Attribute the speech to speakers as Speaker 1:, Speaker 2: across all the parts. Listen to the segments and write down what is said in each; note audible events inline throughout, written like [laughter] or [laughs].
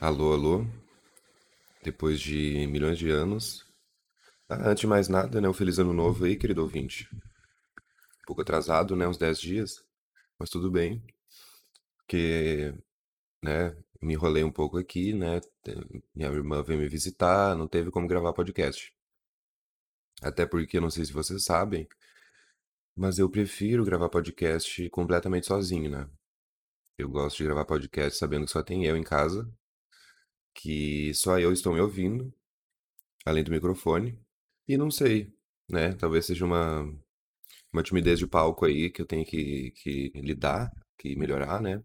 Speaker 1: Alô, alô. Depois de milhões de anos. Ah, antes de mais nada, né? Um feliz ano novo aí, querido ouvinte. Um pouco atrasado, né? Uns 10 dias. Mas tudo bem. Porque, né? Me enrolei um pouco aqui, né? Minha irmã veio me visitar, não teve como gravar podcast. Até porque, não sei se vocês sabem, mas eu prefiro gravar podcast completamente sozinho, né? Eu gosto de gravar podcast sabendo que só tem eu em casa, que só eu estou me ouvindo, além do microfone. E não sei, né? Talvez seja uma, uma timidez de palco aí que eu tenho que, que lidar, que melhorar, né?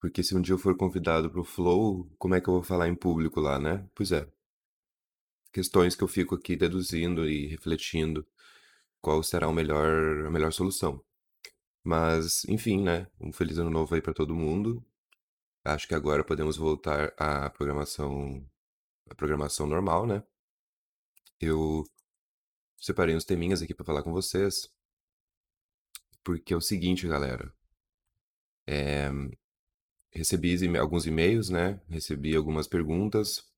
Speaker 1: Porque se um dia eu for convidado pro Flow, como é que eu vou falar em público lá, né? Pois é. Questões que eu fico aqui deduzindo e refletindo qual será o melhor, a melhor solução. Mas, enfim, né? Um feliz ano novo aí para todo mundo. Acho que agora podemos voltar à programação, à programação normal, né? Eu separei uns teminhas aqui para falar com vocês. Porque é o seguinte, galera. É, recebi alguns e-mails, né? Recebi algumas perguntas.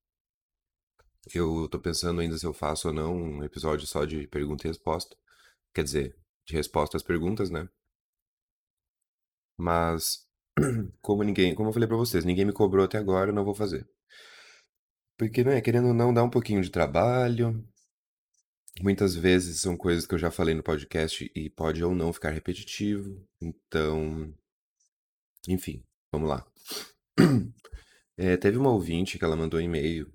Speaker 1: Eu tô pensando ainda se eu faço ou não um episódio só de pergunta e resposta. Quer dizer, de resposta às perguntas, né? Mas, [clears throat] como ninguém, como eu falei pra vocês, ninguém me cobrou até agora, eu não vou fazer. Porque, né, querendo ou não, dá um pouquinho de trabalho. Muitas vezes são coisas que eu já falei no podcast e pode ou não ficar repetitivo. Então, enfim, vamos lá. É, [clears throat] teve uma ouvinte que ela mandou um e-mail.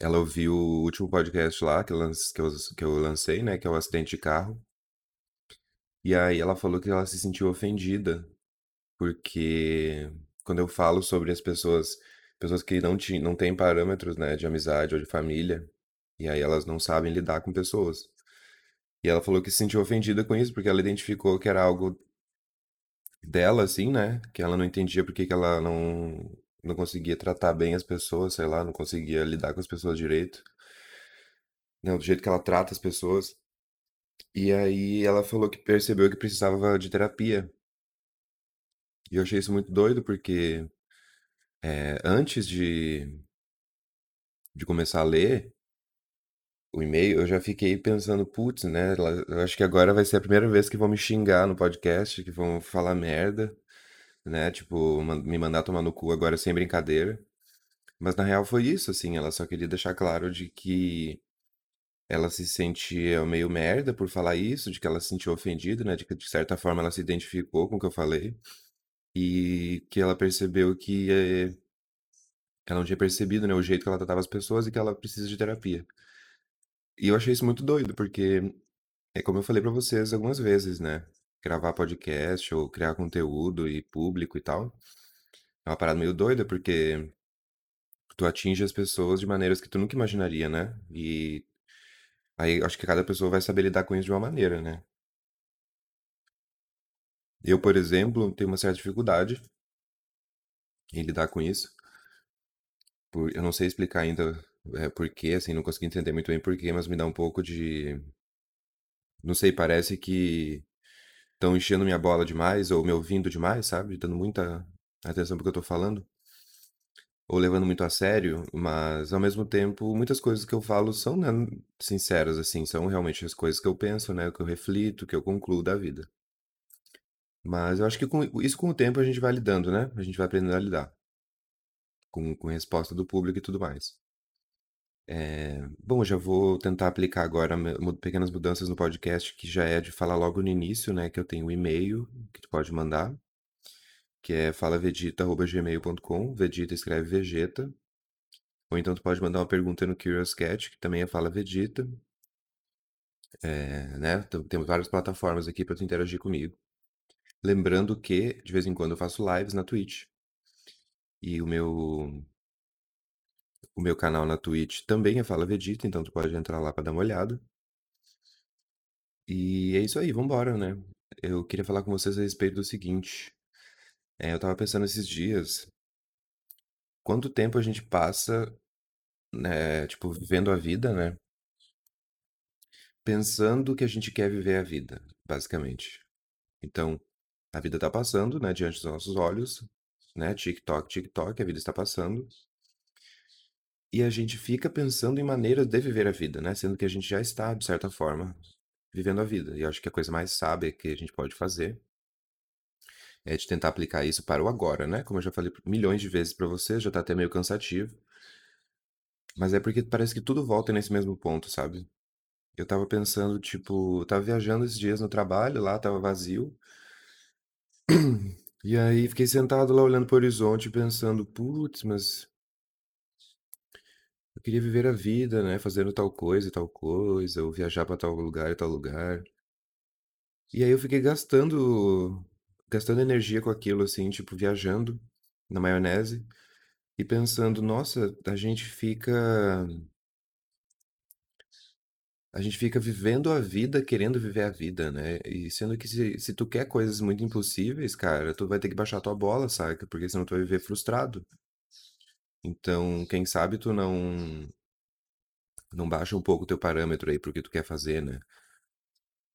Speaker 1: Ela ouviu o último podcast lá que eu, que, eu, que eu lancei, né? Que é o acidente de carro. E aí ela falou que ela se sentiu ofendida, porque quando eu falo sobre as pessoas, pessoas que não, não têm parâmetros, né, de amizade ou de família, e aí elas não sabem lidar com pessoas. E ela falou que se sentiu ofendida com isso, porque ela identificou que era algo dela, assim, né, que ela não entendia porque que ela não, não conseguia tratar bem as pessoas, sei lá, não conseguia lidar com as pessoas direito. Não, do jeito que ela trata as pessoas. E aí ela falou que percebeu que precisava de terapia. E eu achei isso muito doido, porque é, antes de, de começar a ler o e-mail, eu já fiquei pensando, putz, né? Eu acho que agora vai ser a primeira vez que vão me xingar no podcast, que vão falar merda, né? Tipo, me mandar tomar no cu agora sem brincadeira. Mas na real foi isso, assim, ela só queria deixar claro de que ela se sentia meio merda por falar isso, de que ela se sentiu ofendida, né? De que de certa forma ela se identificou com o que eu falei. E que ela percebeu que eh, ela não tinha percebido, né, o jeito que ela tratava as pessoas e que ela precisa de terapia. E eu achei isso muito doido, porque é como eu falei pra vocês algumas vezes, né? Gravar podcast ou criar conteúdo e público e tal. É uma parada meio doida, porque tu atinge as pessoas de maneiras que tu nunca imaginaria, né? E Aí acho que cada pessoa vai saber lidar com isso de uma maneira, né? Eu, por exemplo, tenho uma certa dificuldade em lidar com isso. Por, eu não sei explicar ainda é, assim, não consegui entender muito bem porquê, mas me dá um pouco de. Não sei, parece que estão enchendo minha bola demais ou me ouvindo demais, sabe? Dando muita atenção pro que eu tô falando ou levando muito a sério, mas ao mesmo tempo, muitas coisas que eu falo são, né, sinceras, assim, são realmente as coisas que eu penso, né, que eu reflito, que eu concluo da vida. Mas eu acho que com isso com o tempo a gente vai lidando, né? A gente vai aprendendo a lidar com, com resposta do público e tudo mais. É, bom, já vou tentar aplicar agora pequenas mudanças no podcast, que já é de falar logo no início, né? Que eu tenho um e-mail que tu pode mandar que é falavegeta.gmail.com. Vegeta escreve Vegeta. Ou então tu pode mandar uma pergunta no Curious Cat, que também é Fala Vegeta. É, né? Temos várias plataformas aqui para tu interagir comigo. Lembrando que, de vez em quando, eu faço lives na Twitch. E o meu o meu canal na Twitch também é Fala Vegeta, então tu pode entrar lá para dar uma olhada. E é isso aí, vambora, né? Eu queria falar com vocês a respeito do seguinte. É, eu tava pensando esses dias, quanto tempo a gente passa, né, tipo, vivendo a vida, né? Pensando que a gente quer viver a vida, basicamente. Então, a vida tá passando, né, diante dos nossos olhos, né? TikTok, TikTok, a vida está passando. E a gente fica pensando em maneiras de viver a vida, né? Sendo que a gente já está, de certa forma, vivendo a vida. E eu acho que a coisa mais sábia que a gente pode fazer é de tentar aplicar isso para o agora, né? Como eu já falei milhões de vezes para você, já tá até meio cansativo. Mas é porque parece que tudo volta nesse mesmo ponto, sabe? Eu tava pensando, tipo, eu tava viajando esses dias no trabalho, lá tava vazio. [clears throat] E aí fiquei sentado lá olhando pro horizonte, pensando, putz, mas eu queria viver a vida, né? Fazendo tal coisa e tal coisa, ou viajar pra tal lugar e tal lugar. E aí eu fiquei gastando, gastando energia com aquilo, assim, tipo, viajando na maionese e pensando, nossa, a gente fica, a gente fica vivendo a vida querendo viver a vida, né? E sendo que se, se tu quer coisas muito impossíveis, cara, tu vai ter que baixar tua bola, saca? Porque senão tu vai viver frustrado. Então, quem sabe tu não não baixa um pouco o teu parâmetro aí pro que tu quer fazer, né?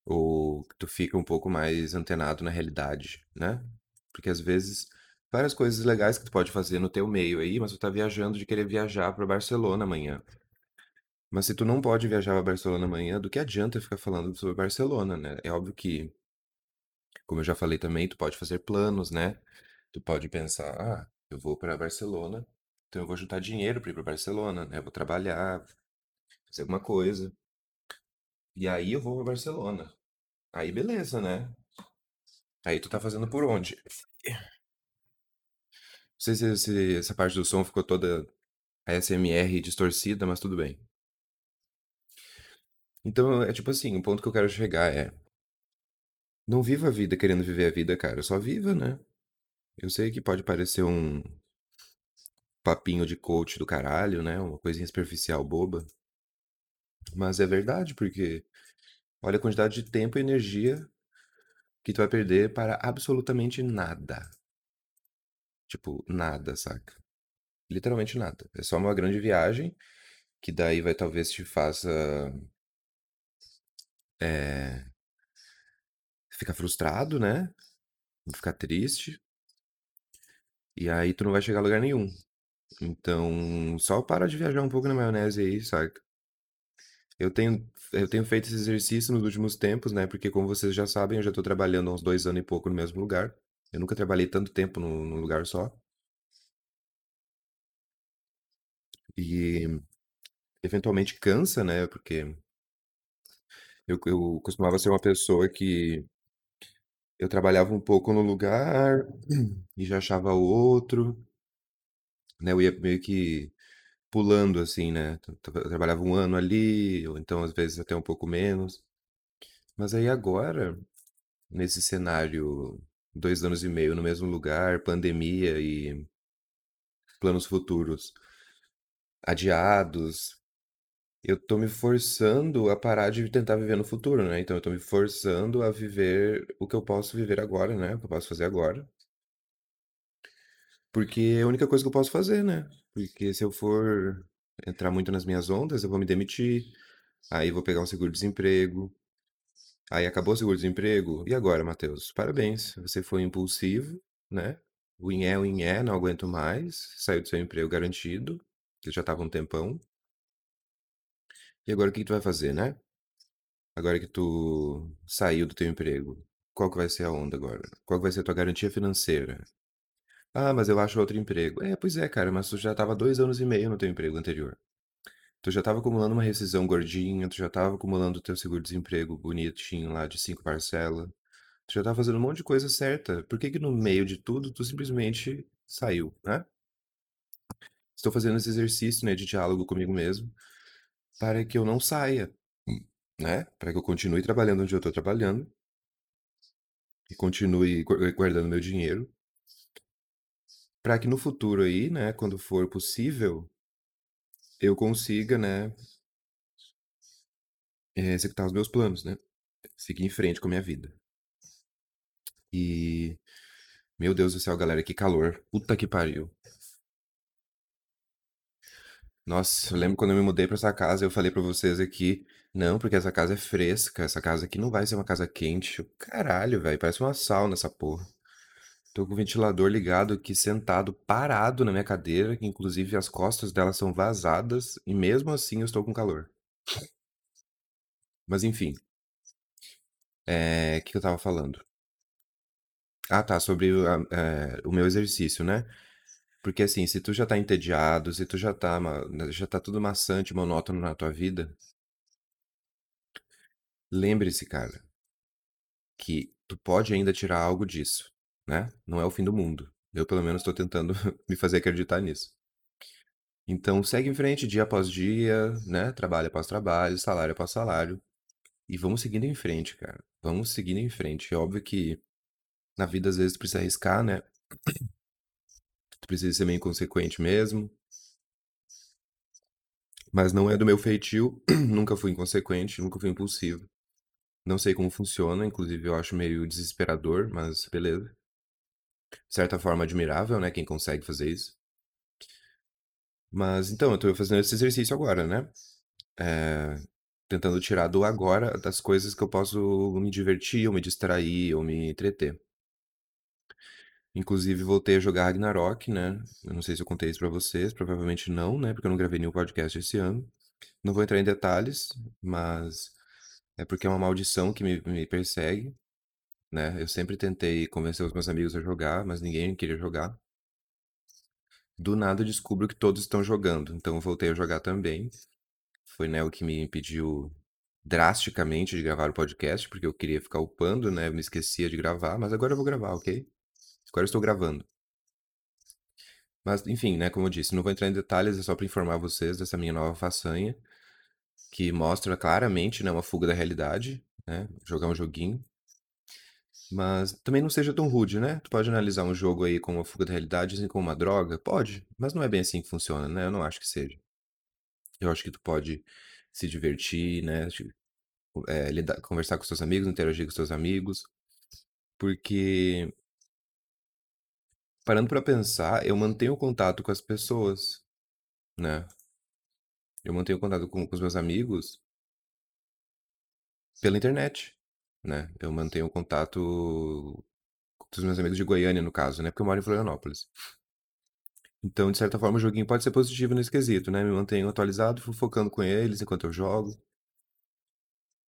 Speaker 1: Ou tu fica um pouco mais antenado na realidade, né? Porque às vezes várias coisas legais que tu pode fazer no teu meio aí, mas tu tá viajando de querer viajar para Barcelona amanhã. Mas se tu não pode viajar para Barcelona amanhã, do que adianta ficar falando sobre Barcelona, né? É óbvio que, como eu já falei também, tu pode fazer planos, né? Tu pode pensar, ah, eu vou para Barcelona, então eu vou juntar dinheiro para ir para Barcelona, né? Eu vou trabalhar, fazer alguma coisa. E aí eu vou para Barcelona. Aí beleza, né? Aí tu tá fazendo por onde? Não sei se, se essa parte do som ficou toda ASMR distorcida, mas tudo bem. Então, é tipo assim, o ponto que eu quero chegar é. Não viva a vida querendo viver a vida, cara. Só viva, né? Eu sei que pode parecer um papinho de coach do caralho, né? Uma coisinha superficial boba. Mas é verdade, porque olha a quantidade de tempo e energia que tu vai perder para absolutamente nada. Tipo, nada, saca? Literalmente nada. É só uma grande viagem que daí vai talvez te faça é, ficar frustrado, né? Ficar triste. E aí tu não vai chegar a lugar nenhum. Então, só para de viajar um pouco na maionese aí, saca? Eu tenho, eu tenho feito esse exercício nos últimos tempos, né? Porque, como vocês já sabem, eu já tô trabalhando há uns dois anos e pouco no mesmo lugar. Eu nunca trabalhei tanto tempo num lugar só. E eventualmente cansa, né? Porque eu, eu costumava ser uma pessoa que eu trabalhava um pouco no lugar [clears throat] e já achava outro, né? Eu ia meio que pulando assim, né? Eu trabalhava um ano ali, ou então às vezes até um pouco menos. Mas aí agora, nesse cenário, dois anos e meio no mesmo lugar, pandemia e planos futuros adiados, eu tô me forçando a parar de tentar viver no futuro, né? Então eu tô me forçando a viver o que eu posso viver agora, né? O que eu posso fazer agora. Porque é a única coisa que eu posso fazer, né? Porque se eu for entrar muito nas minhas ondas, eu vou me demitir. Aí vou pegar um seguro-desemprego. Aí acabou o seguro-desemprego. E agora, Matheus? Parabéns. Você foi impulsivo, né? O inhé, o inhé, não aguento mais. Saiu do seu emprego garantido. Que já tava um tempão. E agora o que que tu vai fazer, né? Agora que tu saiu do teu emprego, qual que vai ser a onda agora? Qual que vai ser a tua garantia financeira? Ah, mas eu acho outro emprego. É, pois é, cara, mas tu já tava dois anos e meio no teu emprego anterior. Tu já tava acumulando uma rescisão gordinha, tu já tava acumulando o teu seguro-desemprego bonitinho lá de cinco parcelas. Tu já tava fazendo um monte de coisa certa. Por que que no meio de tudo tu simplesmente saiu, né? Estou fazendo esse exercício, né, de diálogo comigo mesmo para que eu não saia, né? Para que eu continue trabalhando onde eu estou trabalhando e continue gu- guardando meu dinheiro, para que no futuro aí, né, quando for possível, eu consiga, né, eh, executar os meus planos, né? Seguir em frente com a minha vida. E, meu Deus do céu, galera, que calor. Puta que pariu. Nossa, eu lembro quando eu me mudei pra essa casa, eu falei pra vocês aqui, não, porque essa casa é fresca, essa casa aqui não vai ser uma casa quente. Caralho, velho, parece uma sauna essa porra. Tô com o ventilador ligado aqui, sentado, parado na minha cadeira, que inclusive as costas dela são vazadas, e mesmo assim eu estou com calor. Mas enfim. O que eu tava falando? Ah, tá, sobre o, a- é, o meu exercício, né? Porque assim, se tu já tá entediado, se tu já tá, ma- já tá tudo maçante, monótono na tua vida, lembre-se, cara, que tu pode ainda tirar algo disso, né? Não é o fim do mundo. Eu, pelo menos, tô tentando [laughs] me fazer acreditar nisso. Então, segue em frente dia após dia, né? Trabalho após trabalho, salário após salário. E vamos seguindo em frente, cara. Vamos seguindo em frente. É óbvio que na vida às vezes precisa arriscar, né? Tu precisa ser meio inconsequente mesmo. Mas não é do meu feitio. [clears throat] nunca fui inconsequente, nunca fui impulsivo. Não sei como funciona, inclusive eu acho meio desesperador, mas beleza. De certa forma admirável, né? Quem consegue fazer isso. Mas então, eu tô fazendo esse exercício agora, né? É, tentando tirar do agora das coisas que eu posso me divertir, ou me distrair, ou me entreter. Inclusive, voltei a jogar Ragnarok, né? Eu não sei se eu contei isso pra vocês, provavelmente não, né? Porque eu não gravei nenhum podcast esse ano. Não vou entrar em detalhes, mas é porque é uma maldição que me, me persegue, né? Eu sempre tentei convencer os meus amigos a jogar, mas ninguém queria jogar. Do nada eu descubro que todos estão jogando, então eu voltei a jogar também. Foi, né, o que me impediu drasticamente de gravar o podcast, porque eu queria ficar upando, né? Eu me esquecia de gravar, mas agora eu vou gravar, ok? Agora eu estou gravando. Mas, enfim, né, como eu disse, não vou entrar em detalhes, é só para informar vocês dessa minha nova façanha, que mostra claramente, né, uma fuga da realidade, né? Jogar um joguinho. Mas também não seja tão rude, né? Tu pode analisar um jogo aí como uma fuga da realidade, assim como uma droga? Pode, mas não é bem assim que funciona, né? Eu não acho que seja. Eu acho que tu pode se divertir, né? É, lidar- conversar com seus amigos, interagir com seus amigos, porque parando pra pensar, eu mantenho contato com as pessoas, né? Eu mantenho contato com, com os meus amigos pela internet, né? Eu mantenho contato com os meus amigos de Goiânia, no caso, né? Porque eu moro em Florianópolis. Então, de certa forma, o joguinho pode ser positivo nesse quesito, né? Me mantenho atualizado, fofocando com eles enquanto eu jogo.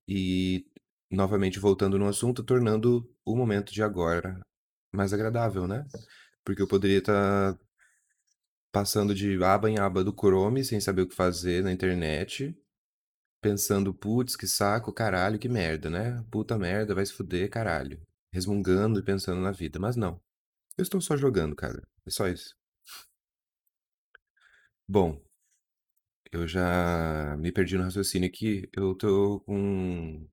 Speaker 1: E, novamente, voltando no assunto, tornando o momento de agora mais agradável, né? Porque eu poderia estar passando de aba em aba do Chrome sem saber o que fazer na internet, pensando, putz, que saco, caralho, que merda, né? Puta merda, vai se fuder, caralho. Resmungando e pensando na vida. Mas não. Eu estou só jogando, cara. É só isso. Bom, eu já me perdi no raciocínio aqui. Eu tô com.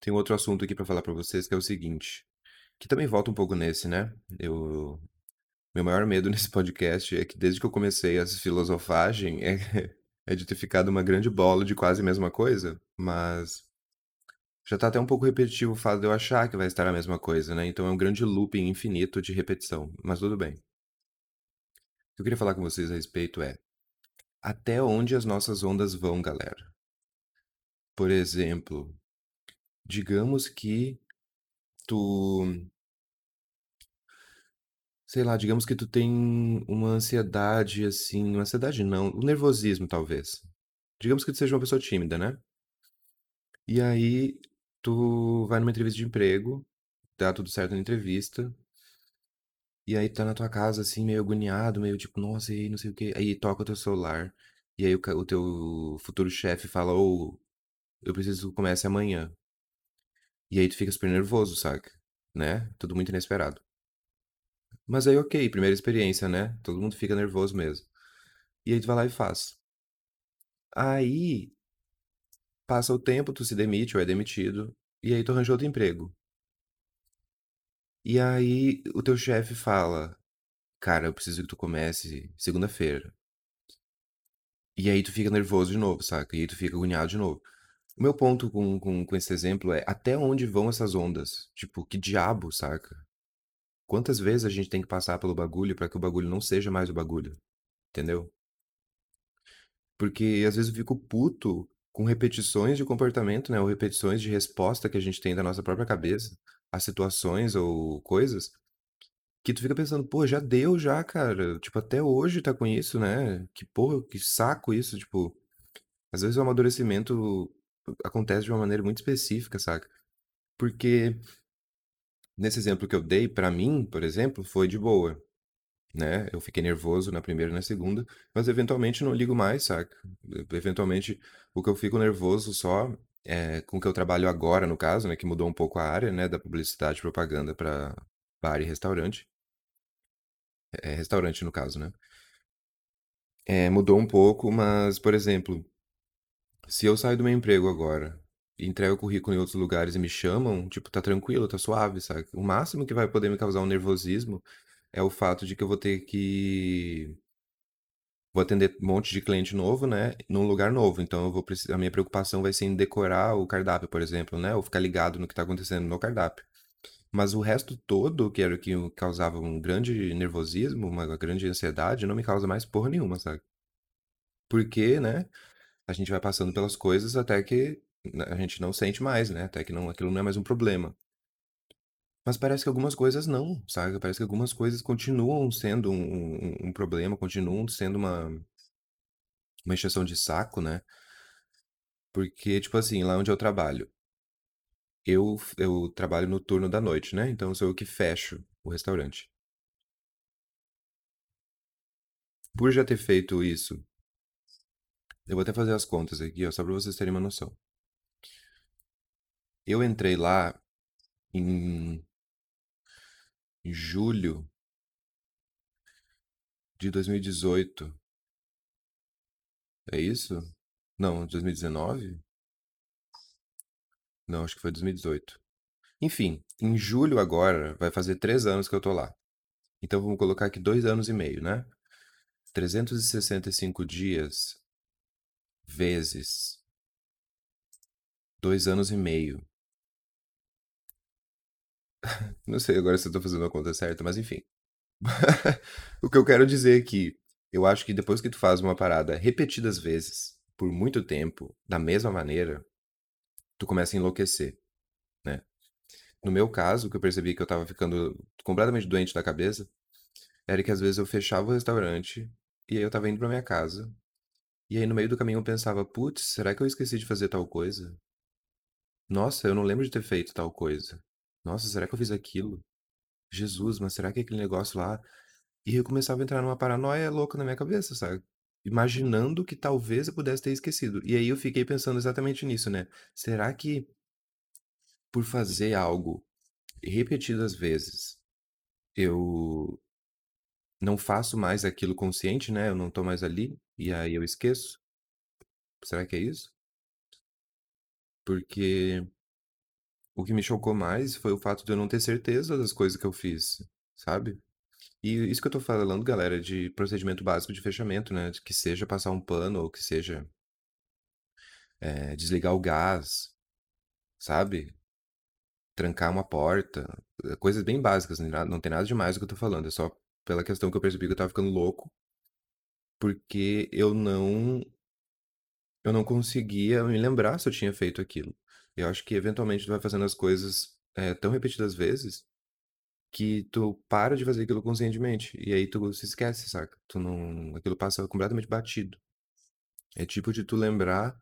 Speaker 1: Tem outro assunto aqui pra falar pra vocês que é o seguinte. Que também volta um pouco nesse, né? Eu. Meu maior medo [laughs] nesse podcast é que desde que eu comecei essa filosofagem é, é de ter ficado uma grande bola de quase a mesma coisa, mas já tá até um pouco repetitivo o fato de eu achar que vai estar a mesma coisa, né? Então é um grande looping infinito de repetição, mas tudo bem. O que eu queria falar com vocês a respeito é até onde as nossas ondas vão, galera. Por exemplo, digamos que tu, sei lá, digamos que tu tem uma ansiedade assim, uma ansiedade não, um nervosismo talvez. Digamos que tu seja uma pessoa tímida, né? E aí tu vai numa entrevista de emprego, dá tudo certo na entrevista, e aí tá na tua casa assim, meio agoniado, meio tipo, nossa, e aí não sei o quê. Aí toca o teu celular, e aí o, o teu futuro chefe fala, ô, eu preciso que comece amanhã. E aí tu fica super nervoso, saca? Né? Tudo muito inesperado. Mas aí, ok, primeira experiência, né? Todo mundo fica nervoso mesmo. E aí tu vai lá e faz. Aí, passa o tempo, tu se demite ou é demitido, e aí tu arranja outro emprego. E aí o teu chefe fala, cara, eu preciso que tu comece segunda-feira. E aí tu fica nervoso de novo, saca? E aí tu fica agoniado de novo. O meu ponto com, com, com esse exemplo é até onde vão essas ondas? Tipo, que diabo, saca? Quantas vezes a gente tem que passar pelo bagulho pra que o bagulho não seja mais o bagulho? Entendeu? Porque às vezes eu fico puto com repetições de comportamento, né? Ou repetições de resposta que a gente tem da nossa própria cabeça a situações ou coisas que tu fica pensando, pô, já deu já, cara. Tipo, até hoje tá com isso, né? Que porra, que saco isso, tipo. Às vezes o amadurecimento acontece de uma maneira muito específica, saca? Porque nesse exemplo que eu dei, pra mim, por exemplo, foi de boa, né? Eu fiquei nervoso na primeira e na segunda, mas eventualmente não ligo mais, saca? Eventualmente o que eu fico nervoso só é com o que eu trabalho agora, no caso, né? Que mudou um pouco a área, né? Da publicidade e propaganda pra bar e restaurante. É, restaurante, no caso, né? É, mudou um pouco, mas, por exemplo, se eu saio do meu emprego agora entrego o currículo em outros lugares e me chamam, tipo, tá tranquilo, tá suave, sabe? O máximo que vai poder me causar um nervosismo é o fato de que eu vou ter que. Vou atender um monte de cliente novo, né? Num lugar novo. Então eu vou precisar. A minha preocupação vai ser em decorar o cardápio, por exemplo, né? Ou ficar ligado no que tá acontecendo no cardápio. Mas o resto todo, que era o que causava um grande nervosismo, uma grande ansiedade, não me causa mais porra nenhuma, sabe? Porque, né? A gente vai passando pelas coisas até que a gente não sente mais, né? Até que não, aquilo não é mais um problema. Mas parece que algumas coisas não, sabe? Parece que algumas coisas continuam sendo um, um, um problema, continuam sendo uma, uma encheção de saco, né? Porque, tipo assim, lá onde eu trabalho, eu, eu trabalho no turno da noite, né? Então sou eu que fecho o restaurante. Por já ter feito isso, eu vou até fazer as contas aqui, ó, só pra vocês terem uma noção. Eu entrei lá em julho de 2018. É isso? Não, 2019? Não, acho que foi 2018. Enfim, em julho agora vai fazer três anos que eu tô lá. Então vamos colocar aqui dois anos e meio, né? 365 dias vezes dois anos e meio. [laughs] Não sei agora se eu tô fazendo a conta certa, mas enfim. [laughs] o que eu quero dizer é que eu acho que depois que tu faz uma parada repetidas vezes, por muito tempo, da mesma maneira, tu começa a enlouquecer, né? No meu caso, o que eu percebi que eu tava ficando completamente doente da cabeça, era que às vezes eu fechava o restaurante e aí eu tava indo pra minha casa. E aí no meio do caminho eu pensava, putz, será que eu esqueci de fazer tal coisa? Nossa, eu não lembro de ter feito tal coisa. Nossa, será que eu fiz aquilo? Jesus, mas será que aquele negócio lá. E eu começava a entrar numa paranoia louca na minha cabeça, sabe? Imaginando que talvez eu pudesse ter esquecido. E aí eu fiquei pensando exatamente nisso, né? Será que por fazer algo repetidas vezes eu não faço mais aquilo consciente, né? Eu não tô mais ali e aí eu esqueço? Será que é isso? Porque o que me chocou mais foi o fato de eu não ter certeza das coisas que eu fiz, sabe? E isso que eu tô falando, galera, de procedimento básico de fechamento, né? Que seja passar um pano ou que seja é, desligar o gás, sabe? Trancar uma porta, coisas bem básicas, né? não tem nada demais do que eu tô falando, é só pela questão que eu percebi que eu tava ficando louco, porque eu não eu não conseguia me lembrar se eu tinha feito aquilo. Eu acho que eventualmente tu vai fazendo as coisas é, tão repetidas vezes que tu para de fazer aquilo conscientemente. E aí tu se esquece, saca? Tu não. Aquilo passa completamente batido. É tipo de tu lembrar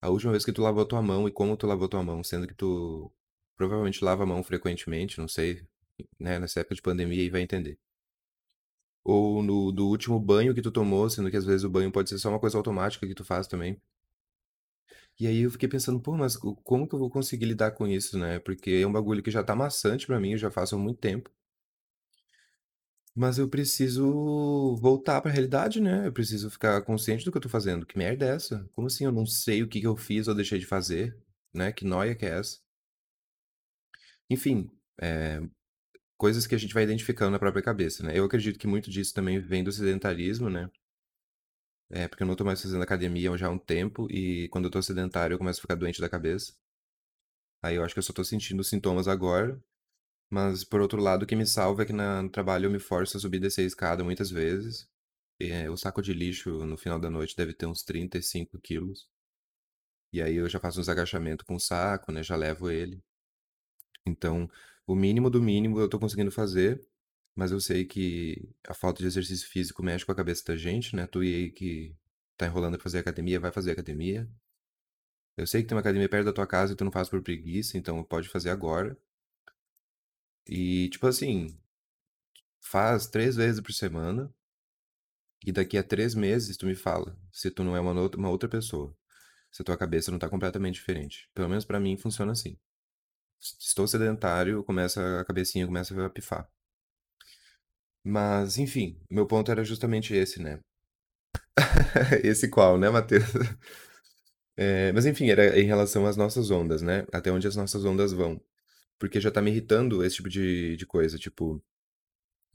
Speaker 1: a última vez que tu lavou tua mão e como tu lavou tua mão, sendo que tu provavelmente lava a mão frequentemente, não sei, né? Nessa época de pandemia e vai entender. Ou no do último banho que tu tomou, sendo que às vezes o banho pode ser só uma coisa automática que tu faz também. E aí eu fiquei pensando, pô, mas co- como que eu vou conseguir lidar com isso, né? Porque é um bagulho que já tá maçante pra mim, eu já faço há muito tempo. Mas eu preciso voltar pra realidade, né? Eu preciso ficar consciente do que eu tô fazendo. Que merda é essa? Como assim eu não sei o que que eu fiz ou deixei de fazer, né? Que noia que é essa? Enfim, é, coisas que a gente vai identificando na própria cabeça, né? Eu acredito que muito disso também vem do sedentarismo, né? É, porque eu não tô mais fazendo academia já há um tempo e quando eu tô sedentário eu começo a ficar doente da cabeça. Aí eu acho que eu só tô sentindo sintomas agora. Mas por outro lado, o que me salva é que na- no trabalho eu me forço a subir e descer a escada muitas vezes. É, o saco de lixo no final da noite deve ter uns 35 quilos. E aí eu já faço uns agachamentos com o saco, né? Já levo ele. Então, o mínimo do mínimo eu tô conseguindo fazer. Mas eu sei que a falta de exercício físico mexe com a cabeça da gente, né? Tu e aí que tá enrolando pra fazer academia, vai fazer academia. Eu sei que tem uma academia perto da tua casa e tu não faz por preguiça, então pode fazer agora. E, tipo assim, faz três vezes por semana e daqui a três meses tu me fala se tu não é uma outra, uma outra pessoa. Se a tua cabeça não tá completamente diferente. Pelo menos pra mim funciona assim. Estou sedentário, começa a cabecinha começa a pifar. Mas, enfim, meu ponto era justamente esse, né? [laughs] Esse qual, né, Matheus? É, mas enfim, era em relação às nossas ondas, né? Até onde as nossas ondas vão. Porque já tá me irritando esse tipo de, de coisa, tipo,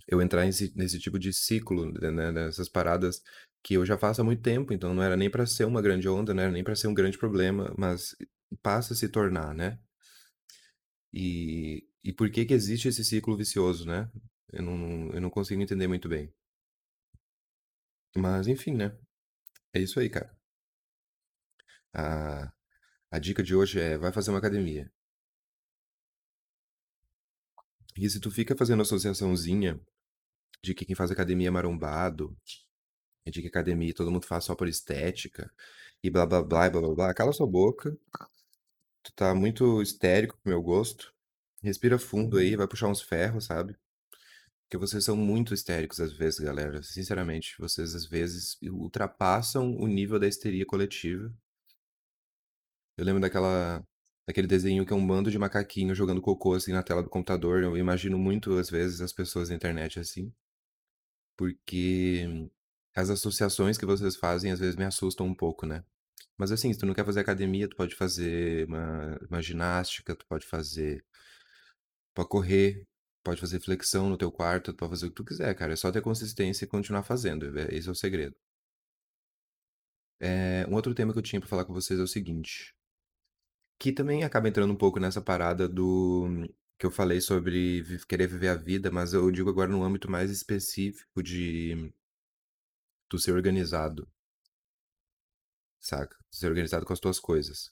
Speaker 1: eu entrar nesse, nesse tipo de ciclo, né, nessas paradas que eu já faço há muito tempo, então não era nem pra ser uma grande onda, nem pra ser um grande problema, mas passa a se tornar, né? E, e por que que existe esse ciclo vicioso, né? Eu não, eu não consigo entender muito bem. Mas enfim, né? É isso aí, cara. A, a dica de hoje é vai fazer uma academia. E se tu fica fazendo associaçãozinha de que quem faz academia é marombado, de que academia todo mundo faz só por estética, e blá blá blá e blá blá blá, cala sua boca. Tu tá muito histérico pro meu gosto. Respira fundo aí, vai puxar uns ferros, sabe? Porque vocês são muito histéricos às vezes, galera. Sinceramente, vocês às vezes ultrapassam o nível da histeria coletiva. Eu lembro daquela, daquele desenho que é um bando de macaquinhos jogando cocô assim na tela do computador. Eu imagino muito às vezes as pessoas na internet assim, porque as associações que vocês fazem às vezes me assustam um pouco, né? Mas assim, se tu não quer fazer academia, tu pode fazer uma, uma ginástica, tu pode fazer, pode correr, pode fazer flexão no teu quarto, pode fazer o que tu quiser, cara. É só ter consistência e continuar fazendo. é- Esse é o segredo. É, um outro tema que eu tinha pra falar com vocês é o seguinte, que também acaba entrando um pouco nessa parada do que eu falei sobre querer viver a vida, mas eu digo agora num âmbito mais específico de tu ser organizado, saca? Ser organizado com as tuas coisas.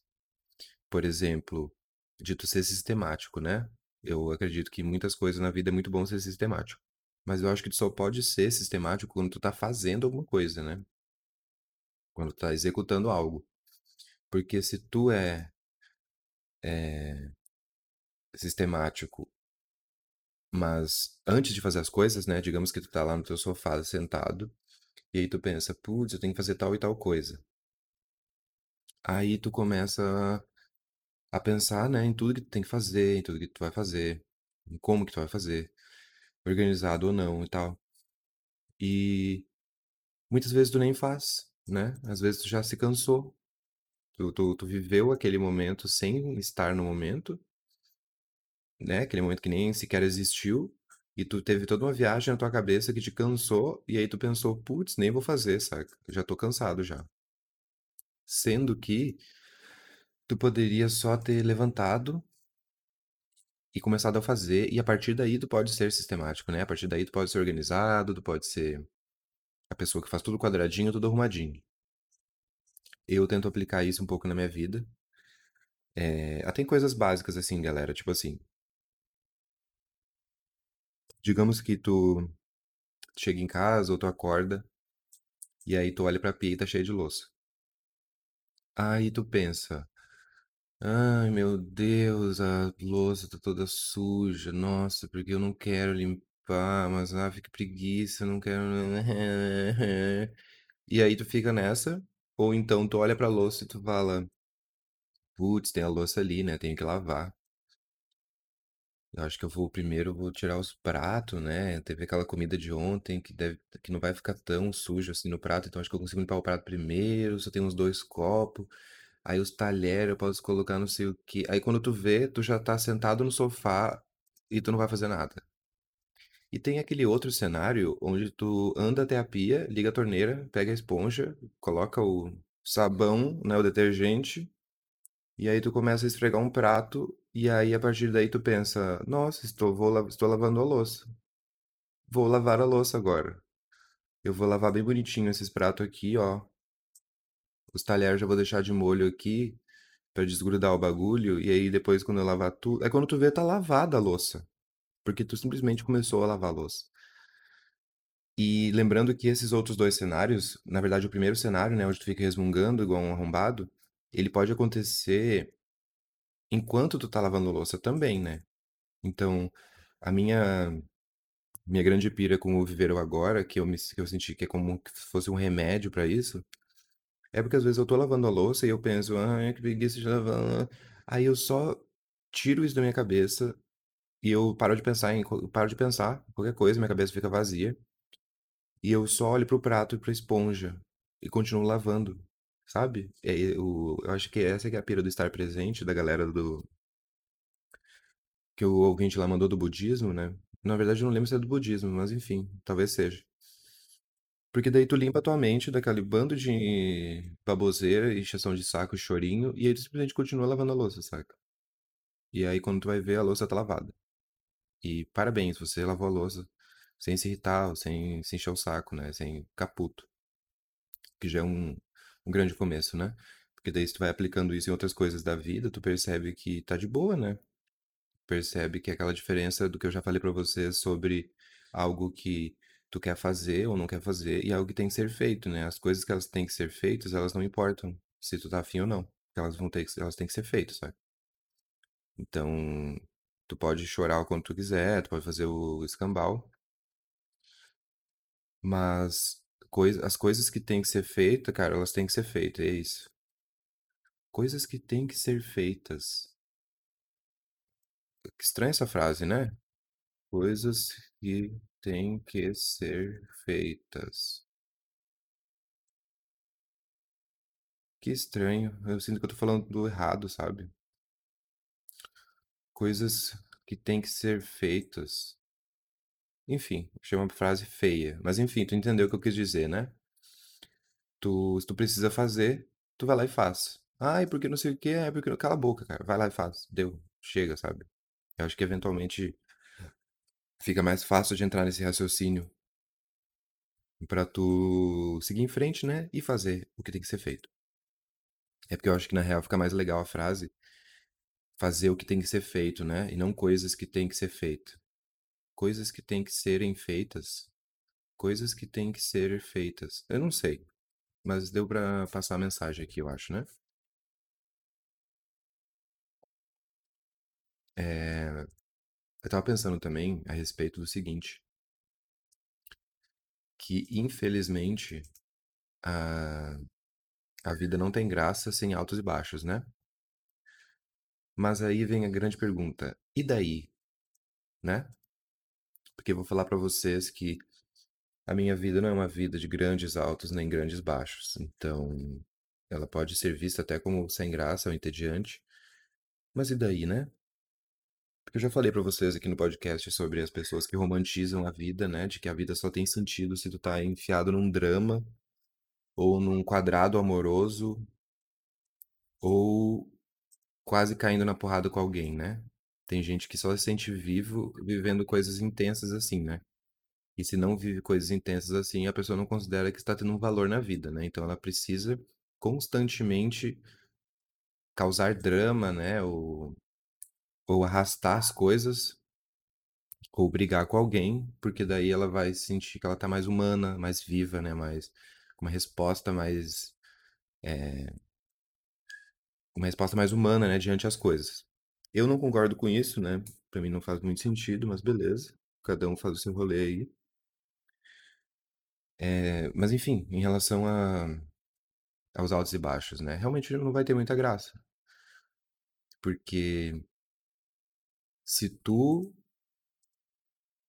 Speaker 1: Por exemplo, de tu ser sistemático, né? Eu acredito que muitas coisas na vida é muito bom ser sistemático. Mas eu acho que tu só pode ser sistemático quando tu tá fazendo alguma coisa, né? Quando tu tá executando algo. Porque se tu é, é sistemático, mas antes de fazer as coisas, né? Digamos que tu tá lá no teu sofá sentado, e aí tu pensa, putz, eu tenho que fazer tal e tal coisa. Aí tu começa a pensar, né, em tudo que tu tem que fazer, em tudo que tu vai fazer, em como que tu vai fazer, organizado ou não e tal. E muitas vezes tu nem faz, né? Às vezes tu já se cansou. Tu, tu, tu viveu aquele momento sem estar no momento, né? Aquele momento que nem sequer existiu. E tu teve toda uma viagem na tua cabeça que te cansou, e aí tu pensou, putz, nem vou fazer, saca? Já tô cansado já. Sendo que tu poderia só ter levantado e começado a fazer, e a partir daí tu pode ser sistemático, né? A partir daí tu pode ser organizado, tu pode ser a pessoa que faz tudo quadradinho, tudo arrumadinho. Eu tento aplicar isso um pouco na minha vida. É, até coisas básicas, assim, galera. Tipo assim, digamos que tu chega em casa ou tu acorda, e aí tu olha pra pia e tá cheio de louça. Aí tu pensa, ai meu Deus, a louça tá toda suja, nossa, porque eu não quero limpar, mas ah, fica preguiça, eu não quero. E aí tu fica nessa, ou então tu olha pra louça e tu fala, putz, tem a louça ali, né? Tenho que lavar. Eu acho que eu vou primeiro vou tirar os pratos, né? Teve aquela comida de ontem que deve, que não vai ficar tão sujo assim no prato, então acho que eu consigo limpar o prato primeiro. Só tem uns dois copos. Aí os talheres eu posso colocar não sei o quê. Aí quando tu vê, tu já tá sentado no sofá e tu não vai fazer nada. E tem aquele outro cenário onde tu anda até a pia, liga a torneira, pega a esponja, coloca o sabão, né, o detergente, e aí tu começa a esfregar um prato, e aí a partir daí tu pensa, nossa, estou, vou, estou lavando a louça. Vou lavar a louça agora. Eu vou lavar bem bonitinho esses pratos aqui, ó. Os talheres já vou deixar de molho aqui pra desgrudar o bagulho, e aí depois quando eu lavar tudo, é quando tu vê tá lavada a louça. porque tu simplesmente começou a lavar a louça. E lembrando que esses outros dois cenários, na verdade, o primeiro cenário, né, onde tu fica resmungando igual um arrombado, ele pode acontecer enquanto tu tá lavando louça também, né? Então, a minha minha grande pira com o Viveiro Agora, que eu me que eu senti que é como se fosse um remédio pra isso, é porque às vezes eu tô lavando a louça e eu penso: "Ai, que preguiça de lavar". Aí eu só tiro isso da minha cabeça e eu paro de pensar em paro de pensar em qualquer coisa, minha cabeça fica vazia. E eu só olho pro prato e pra esponja e continuo lavando, sabe? É, eu, eu acho que essa é a pira do estar presente da galera do que o ouvinte lá mandou do budismo, né? Na verdade, eu não lembro se é do budismo, mas enfim, talvez seja. Porque daí tu limpa a tua mente daquele bando de baboseira, encheção de saco, chorinho, e tu simplesmente continua lavando a louça, saca? E aí quando tu vai ver, a louça tá lavada. E parabéns, você lavou a louça sem se irritar, sem se encher o saco, né? Sem ficar puto. Que já é um, um grande começo, né? Porque daí se tu vai aplicando isso em outras coisas da vida, tu percebe que tá de boa, né? Percebe que é aquela diferença do que eu já falei pra você sobre algo que tu quer fazer ou não quer fazer e algo que tem que ser feito, né? As coisas que elas têm que ser feitas, elas não importam se tu tá afim ou não. Elas vão ter que, elas têm que ser feitas, sabe? Então, tu pode chorar o quanto tu quiser, tu pode fazer o escambau, mas coisa, as coisas que têm que ser feitas, cara, elas têm que ser feitas, é isso. Coisas que têm que ser feitas. Que estranha essa frase, né? Coisas que têm que ser feitas. Que estranho. Eu sinto que eu tô falando do errado, sabe? Coisas que têm que ser feitas. Enfim, achei uma frase feia. Mas enfim, tu entendeu o que eu quis dizer, né? Tu, se tu precisa fazer, tu vai lá e faz. Ai, porque não sei o que, é porque. Cala a boca, cara. Vai lá e faz. Deu. Chega, sabe? Eu acho que eventualmente fica mais fácil de entrar nesse raciocínio pra tu seguir em frente, né? E fazer o que tem que ser feito. É porque eu acho que na real fica mais legal a frase fazer o que tem que ser feito, né? E não coisas que tem que ser feito. Coisas que têm que serem feitas. Coisas que têm que ser feitas. Eu não sei, mas deu pra passar a mensagem aqui, eu acho, né? É... Eu tava pensando também a respeito do seguinte, que infelizmente a, a vida não tem graça sem altos e baixos, né? Mas aí vem a grande pergunta, e daí, né? Porque eu vou falar pra vocês que a minha vida não é uma vida de grandes altos nem grandes baixos. Então, ela pode ser vista até como sem graça ou entediante. Mas e daí, né? Eu já falei pra vocês aqui no podcast sobre as pessoas que romantizam a vida, né? De que a vida só tem sentido se tu tá enfiado num drama ou num quadrado amoroso ou quase caindo na porrada com alguém, né? Tem gente que só se sente vivo vivendo coisas intensas assim, né? E se não vive coisas intensas assim, a pessoa não considera que está tendo um valor na vida, né? Então ela precisa constantemente causar drama, né? Ou, ou arrastar as coisas, ou brigar com alguém, porque daí ela vai sentir que ela tá mais humana, mais viva, né? Mais, uma resposta mais. é, uma resposta mais humana, né? Diante das coisas. Eu não concordo com isso, né? Pra mim não faz muito sentido, mas beleza. Cada um faz o seu rolê aí. É, mas enfim, em relação a, aos altos e baixos, né? Realmente não vai ter muita graça. Porque se tu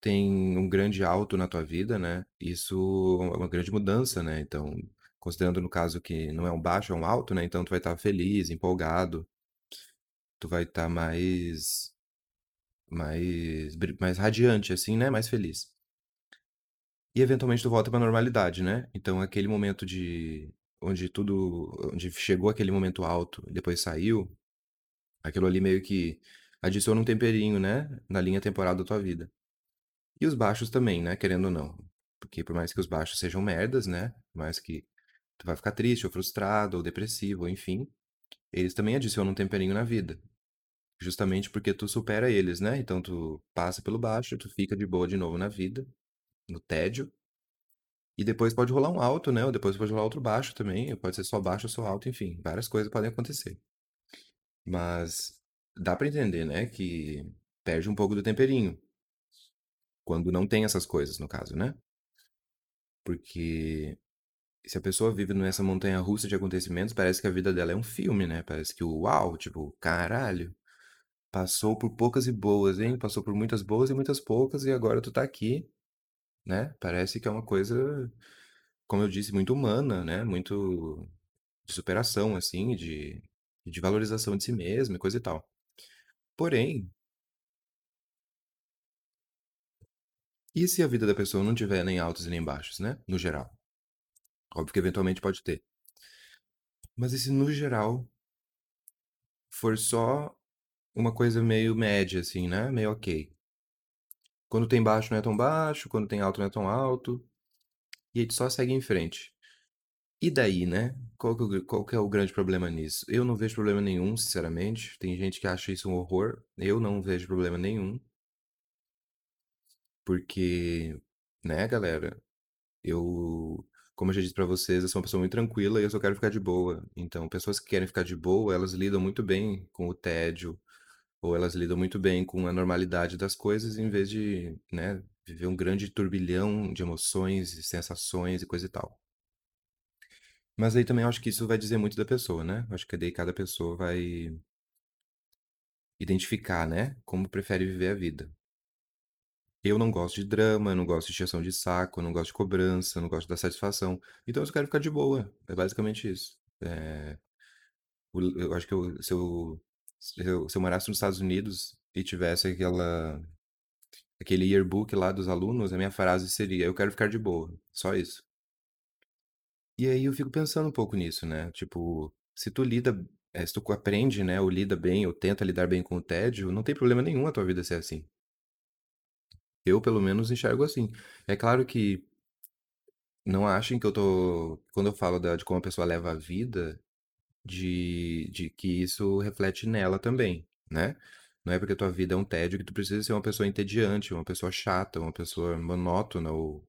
Speaker 1: tem um grande alto na tua vida, né? Isso é uma grande mudança, né? Então, considerando no caso que não é um baixo, é um alto, né? Então tu vai estar feliz, empolgado, tu vai estar mais mais bri- mais radiante assim, né? Mais feliz. E eventualmente tu volta pra normalidade, né? Então aquele momento de onde tudo, onde chegou aquele momento alto e depois saiu, aquilo ali meio que adiciona um temperinho, né, na linha temporal da tua vida. E os baixos também, né, querendo ou não. Porque por mais que os baixos sejam merdas, né, por mais que tu vai ficar triste ou frustrado ou depressivo, ou enfim, eles também adicionam um temperinho na vida. justamente porque tu supera eles, né? Então tu passa pelo baixo, tu fica de boa de novo na vida, no tédio. E depois pode rolar um alto, né? Ou depois pode rolar outro baixo também. Pode ser só baixo ou só alto, enfim. Várias coisas podem acontecer. Mas dá pra entender, né? Que perde um pouco do temperinho. Quando não tem essas coisas, no caso, né? Porque se a pessoa vive nessa montanha russa de acontecimentos, parece que a vida dela é um filme, né? Parece que, uau, tipo, caralho. Passou por poucas e boas, hein? Passou por muitas boas e muitas poucas, e agora tu tá aqui, né? Parece que é uma coisa, como eu disse, muito humana, né? Muito de superação, assim, de, de valorização de si mesmo e coisa e tal. Porém, e se a vida da pessoa não tiver nem altos e nem baixos, né? No geral. Óbvio que eventualmente pode ter. Mas e se no geral for só uma coisa meio média, assim, né? Meio ok. Quando tem baixo não é tão baixo, quando tem alto não é tão alto. E aí tu só segue em frente. E daí, né? Qual que, é o- qual que é o grande problema nisso? Eu não vejo problema nenhum, sinceramente. Tem gente que acha isso um horror. Eu não vejo problema nenhum. Porque, né, galera? Eu, como eu já disse pra vocês, eu sou uma pessoa muito tranquila e eu só quero ficar de boa. Então, pessoas que querem ficar de boa, elas lidam muito bem com o tédio, ou elas lidam muito bem com a normalidade das coisas, em vez de, né, viver um grande turbilhão de emoções e sensações e coisa e tal. Mas aí também eu acho que isso vai dizer muito da pessoa, né? Acho que daí cada pessoa vai identificar, né, como prefere viver a vida. Eu não gosto de drama, eu não gosto de encheção de saco, eu não gosto de cobrança, eu não gosto da satisfação. Então eu só quero ficar de boa. É basicamente isso. É, eu acho que eu- se, eu, se eu se eu morasse nos Estados Unidos e tivesse aquela, aquele yearbook lá dos alunos, a minha frase seria: Eu quero ficar de boa. Só isso. E aí eu fico pensando um pouco nisso, né? Tipo, se tu lida, é, se tu aprende, né, ou lida bem, ou tenta lidar bem com o tédio, não tem problema nenhum a tua vida ser assim. Eu, pelo menos, enxergo assim. É claro que não achem que eu tô. Quando eu falo da- de como a pessoa leva a vida, de, de que isso reflete nela também, né? Não é porque tua vida é um tédio que tu precisa ser uma pessoa entediante, uma pessoa chata, uma pessoa monótona ou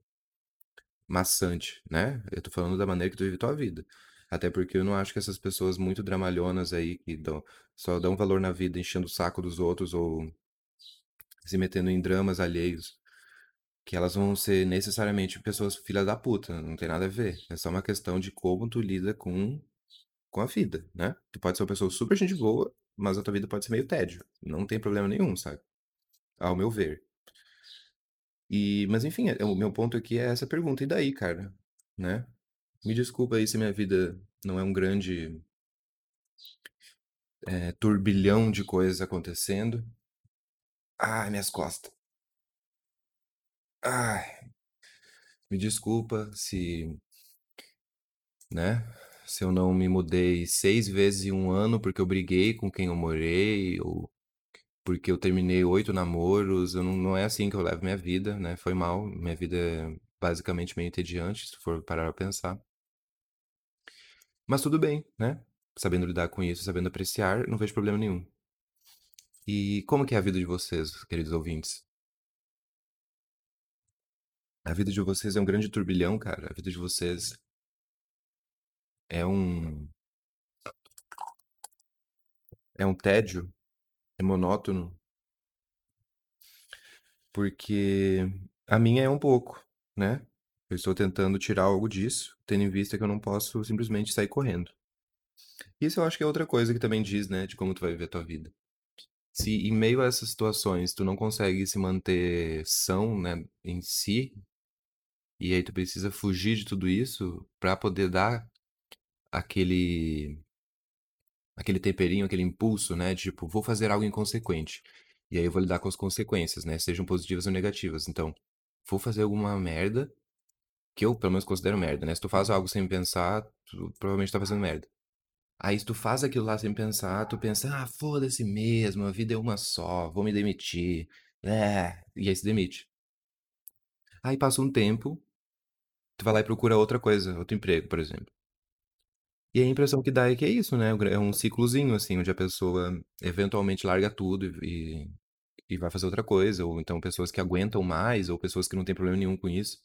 Speaker 1: maçante, né? Eu tô falando da maneira que tu vive tua vida. Até porque eu não acho que essas pessoas muito dramalhonas aí, que dão, só dão valor na vida enchendo o saco dos outros ou se metendo em dramas alheios, que elas vão ser necessariamente pessoas filhas da puta, não tem nada a ver. É só uma questão de como tu lida com, com a vida, né? Tu pode ser uma pessoa super gente boa, mas a tua vida pode ser meio tédio. Não tem problema nenhum, sabe? Ao meu ver. E, mas enfim, é- o meu ponto aqui é essa pergunta. E daí, cara? Né? Me desculpa aí se minha vida não é um grande é, turbilhão de coisas acontecendo. Ai, minhas costas. Ai, me desculpa se, né? Se eu não me mudei seis vezes em um ano porque eu briguei com quem eu morei, ou porque eu terminei oito namoros. Eu não, não é assim que eu levo minha vida, né? Foi mal. Minha vida é basicamente meio entediante, se for parar a pensar. Mas tudo bem, né? Sabendo lidar com isso, sabendo apreciar, não vejo problema nenhum. E como que é a vida de vocês, queridos ouvintes? A vida de vocês é um grande turbilhão, cara. A vida de vocês é um é um tédio, é monótono, porque a minha é um pouco, né? Eu estou tentando tirar algo disso, tendo em vista que eu não posso simplesmente sair correndo. Isso eu acho que é outra coisa que também diz, né, de como tu vai viver a tua vida. Se em meio a essas situações tu não consegue se manter são, né, em si, e aí tu precisa fugir de tudo isso pra poder dar aquele aquele temperinho, aquele impulso, né? Tipo, vou fazer algo inconsequente. E aí eu vou lidar com as consequências, né? Sejam positivas ou negativas. Então, vou fazer alguma merda que eu, pelo menos, considero merda, né? Se tu faz algo sem pensar, tu provavelmente tá fazendo merda. Aí, se tu faz aquilo lá sem pensar, tu pensa, ah, foda-se mesmo, a vida é uma só, vou me demitir. É, e aí se demite. Aí passa um tempo, tu vai lá e procura outra coisa, outro emprego, por exemplo. E a impressão que dá é que é isso, né? É um ciclozinho, assim, onde a pessoa eventualmente larga tudo e, e vai fazer outra coisa. Ou então pessoas que aguentam mais, ou pessoas que não têm problema nenhum com isso.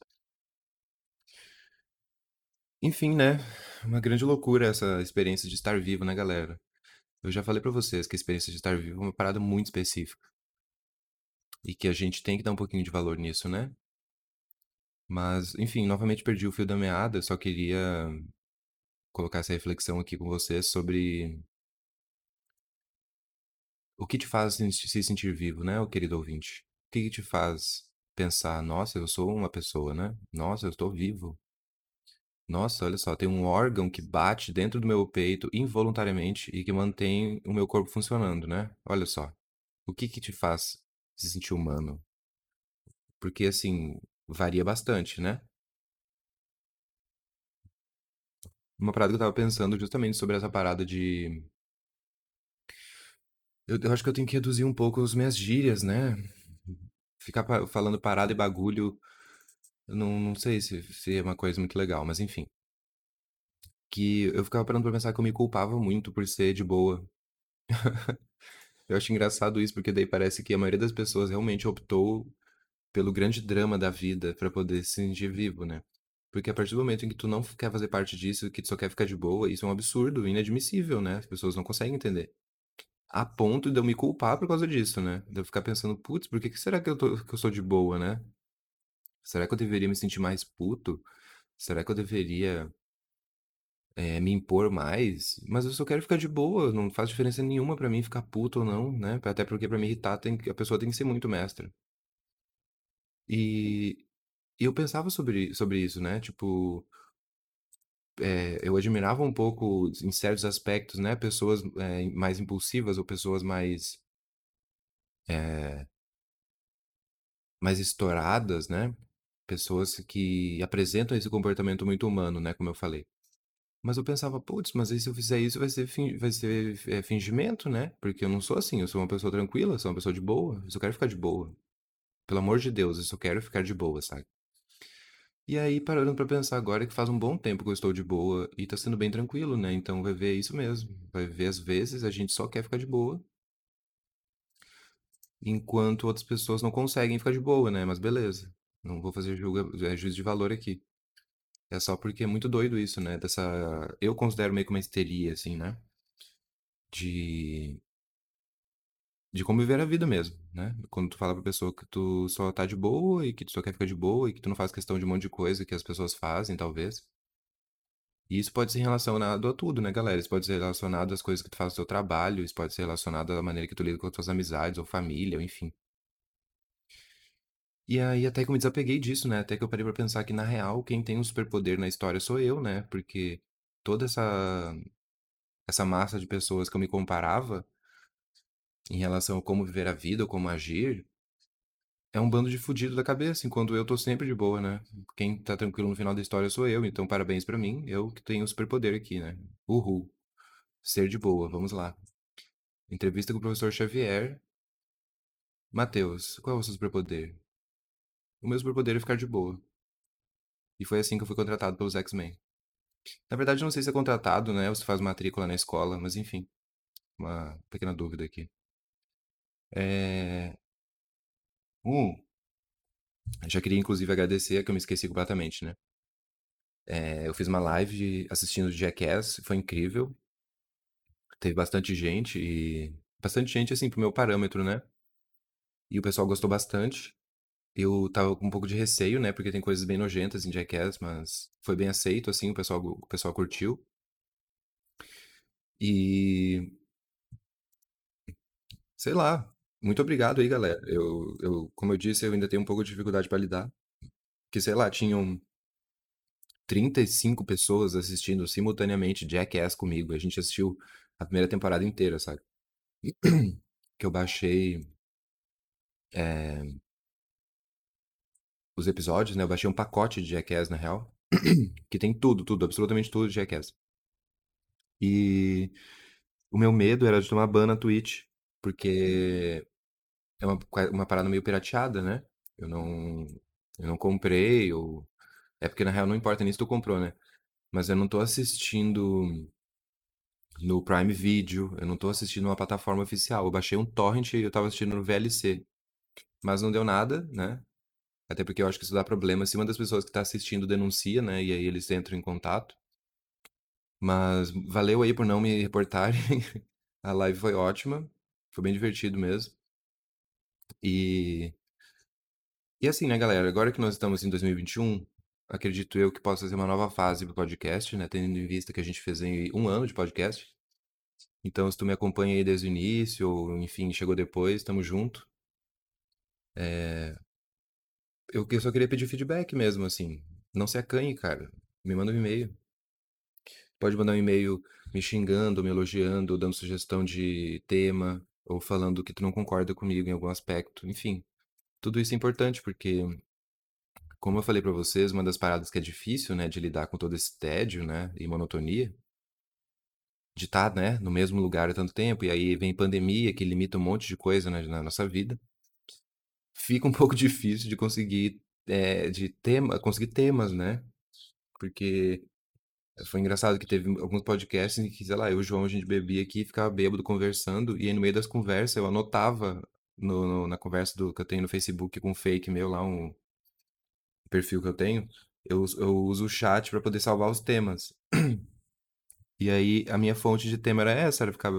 Speaker 1: Enfim, né? Uma grande loucura essa experiência de estar vivo, né, galera? Eu já falei pra vocês que a experiência de estar vivo é uma parada muito específica. E que a gente tem que dar um pouquinho de valor nisso, né? Mas, enfim, novamente perdi o fio da meada, só queria colocar essa reflexão aqui com vocês sobre o que te faz se sentir vivo, né, o querido ouvinte? O que, que te faz pensar, nossa, eu sou uma pessoa, né? Nossa, eu estou vivo. Nossa, olha só, tem um órgão que bate dentro do meu peito involuntariamente e que mantém o meu corpo funcionando, né? Olha só. O que que te faz se sentir humano? Porque, assim, varia bastante, né? Uma parada que eu tava pensando justamente sobre essa parada de. Eu, eu acho que eu tenho que reduzir um pouco as minhas gírias, né? Ficar pa- falando parada e bagulho, não, não sei se, se é uma coisa muito legal, mas enfim. Que eu ficava parando pra pensar que eu me culpava muito por ser de boa. [laughs] Eu acho engraçado isso, porque daí parece que a maioria das pessoas realmente optou pelo grande drama da vida pra poder se sentir vivo, né? Porque a partir do momento em que tu não quer fazer parte disso, que tu só quer ficar de boa, isso é um absurdo, inadmissível, né? As pessoas não conseguem entender. A ponto de eu me culpar por causa disso, né? De eu ficar pensando, putz, por que que será que eu, tô, que eu sou de boa, né? Será que eu deveria me sentir mais puto? Será que eu deveria é, me impor mais? Mas eu só quero ficar de boa, não faz diferença nenhuma pra mim ficar puto ou não, né? Até porque pra me irritar tem, a pessoa tem que ser muito mestra. E, e eu pensava sobre, sobre isso, né? Tipo, é, eu admirava um pouco, em certos aspectos, né? Pessoas é, mais impulsivas ou pessoas mais, é, mais estouradas, né? Pessoas que apresentam esse comportamento muito humano, né? Como eu falei. Mas eu pensava, putz, mas aí se eu fizer isso vai ser, vai ser é, fingimento, né? Porque eu não sou assim, eu sou uma pessoa tranquila, sou uma pessoa de boa, eu só quero ficar de boa. Pelo amor de Deus, eu só quero ficar de boa, sabe? E aí, parando pra pensar agora que faz um bom tempo que eu estou de boa e tá sendo bem tranquilo, né? Então vai ver isso mesmo. Vai ver às vezes a gente só quer ficar de boa, enquanto outras pessoas não conseguem ficar de boa, né? Mas beleza. Não vou fazer julga, é, juízo de valor aqui. É só porque é muito doido isso, né? Dessa. Eu considero meio que uma histeria, assim, né? De. De como viver a vida mesmo, né? Quando tu fala pra pessoa que tu só tá de boa e que tu só quer ficar de boa e que tu não faz questão de um monte de coisa que as pessoas fazem, talvez. E isso pode ser relacionado a tudo, né, galera? Isso pode ser relacionado às coisas que tu faz no seu trabalho, isso pode ser relacionado à maneira que tu lida com as tuas amizades ou família, ou enfim. E aí até que eu me desapeguei disso, né? Até que eu parei pra pensar que, na real, quem tem um superpoder na história sou eu, né? Porque toda essa, essa massa de pessoas que eu me comparava em relação a como viver a vida como agir, é um bando de fudido da cabeça, enquanto eu tô sempre de boa, né? Quem tá tranquilo no final da história sou eu, então parabéns pra mim, eu que tenho o superpoder aqui, né? Uhul. Ser de boa, vamos lá. Entrevista com o professor Xavier. Matheus, qual é o seu superpoder? O meu superpoder é ficar de boa. E foi assim que eu fui contratado pelos X-Men. Na verdade, não sei se é contratado, né? Ou se faz matrícula na escola, mas enfim. Uma pequena dúvida aqui. É... Um, já queria inclusive agradecer, que eu me esqueci completamente, né? É, eu fiz uma live assistindo Jackass, foi incrível. Teve bastante gente e. Bastante gente, assim, pro meu parâmetro, né? E o pessoal gostou bastante. Eu tava com um pouco de receio, né? Porque tem coisas bem nojentas em Jackass, mas foi bem aceito, assim, o pessoal, o pessoal curtiu. E, sei lá, muito obrigado aí, galera. Eu, eu, como eu disse, eu ainda tenho um pouco de dificuldade pra lidar. Que, sei lá, tinham 35 pessoas assistindo simultaneamente Jackass comigo. A gente assistiu a primeira temporada inteira, sabe? [clears throat] Que eu baixei é, os episódios, né? Eu baixei um pacote de Jackass, na real. [clears throat] Que tem tudo, tudo, absolutamente tudo de Jackass. E o meu medo era de tomar ban na Twitch, porque é uma, uma parada meio pirateada, né? Eu não, eu não comprei, ou... É porque na real não importa nem se tu comprou, né? Mas eu não tô assistindo no Prime Video, eu não tô assistindo uma plataforma oficial. Eu baixei um torrent e eu tava assistindo no VLC. Mas não deu nada, né? Até porque eu acho que isso dá problema se uma das pessoas que tá assistindo denuncia, né? E aí eles entram em contato. Mas valeu aí por não me reportarem. [laughs] A live foi ótima. Foi bem divertido mesmo. E. E assim, né, galera? Agora que nós estamos em 2021, acredito eu que possa ser uma nova fase pro podcast, né? Tendo em vista que a gente fez em um ano de podcast. Então, se tu me acompanha aí desde o início, ou enfim, chegou depois, tamo junto. É... Eu só queria pedir feedback mesmo, assim. Não se acanhe, cara. Me manda um e-mail. Pode mandar um e-mail me xingando, me elogiando, dando sugestão de tema, ou falando que tu não concorda comigo em algum aspecto. Enfim, tudo isso é importante porque, como eu falei pra vocês, uma das paradas que é difícil, né, de lidar com todo esse tédio, né, e monotonia, de estar, né, no mesmo lugar há tanto tempo, e aí vem pandemia que limita um monte de coisa, né, na nossa vida, fica um [laughs] pouco difícil de conseguir, é, de tema, conseguir temas, né? Porque foi engraçado que teve alguns podcasts em que, sei lá, eu e o João, a gente bebia aqui, ficava bêbado conversando, e aí no meio das conversas eu anotava no, no- na conversa do, que eu tenho no Facebook com um fake meu lá, um perfil que eu tenho, eu, eu uso o chat pra poder salvar os temas. E aí a minha fonte de tema era essa, era ficar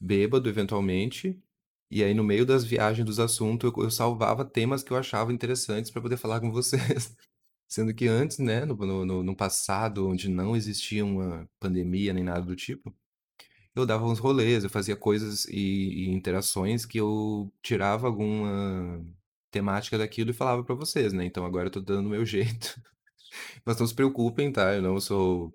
Speaker 1: bêbado eventualmente, e aí no meio das viagens dos assuntos eu, eu salvava temas que eu achava interessantes pra poder falar com vocês. Sendo que antes, né, no, no, no- passado, onde não existia uma pandemia nem nada do tipo, eu dava uns rolês, eu fazia coisas e, e interações que eu tirava alguma temática daquilo e falava pra vocês, né? Então agora eu tô dando o meu [laughs] jeito. Mas não se preocupem, tá? Eu não sou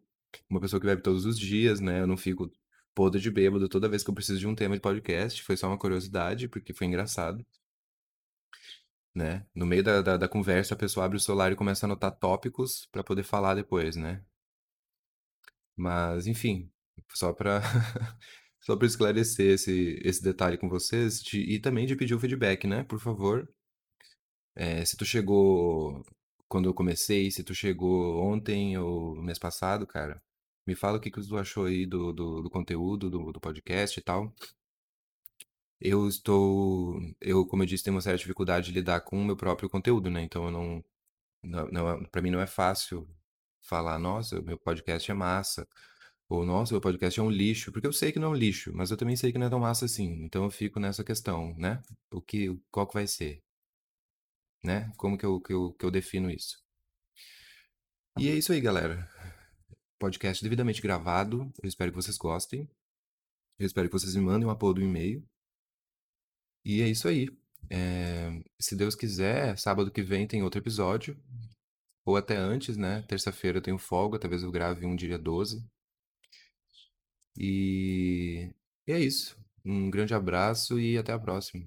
Speaker 1: uma pessoa que bebe todos os dias, né? Eu não fico podre de bêbado toda vez que eu preciso de um tema de podcast. Foi só uma curiosidade, porque foi engraçado, né? No meio da, da, da conversa, a pessoa abre o celular e começa a anotar tópicos pra poder falar depois, né? Mas, enfim, só pra [laughs] só para esclarecer esse, esse detalhe com vocês de- e também de pedir o feedback, né? Por favor, É, se tu chegou quando eu comecei, se tu chegou ontem ou mês passado, cara, me fala o que que tu achou aí do, do, do conteúdo, do, do podcast e tal. Eu estou, eu, como eu disse, tenho uma certa dificuldade de lidar com o meu próprio conteúdo, né? Então eu não, não, não é- pra mim não é fácil falar, nossa, meu podcast é massa, ou nossa, meu podcast é um lixo, porque eu sei que não é um lixo, mas eu também sei que não é tão massa assim. Então eu fico nessa questão, né? O que, qual que vai ser, né? Como que eu, que eu, que eu defino isso? E é isso aí, galera. Podcast devidamente gravado. Eu espero que vocês gostem. Eu espero que vocês me mandem uma porra do e-mail. E é isso aí. É, Se Deus quiser, sábado que vem tem outro episódio. Ou até antes, né? Terça-feira eu tenho folga, talvez eu grave um dia 12. E... e é isso. Um grande abraço e até a próxima.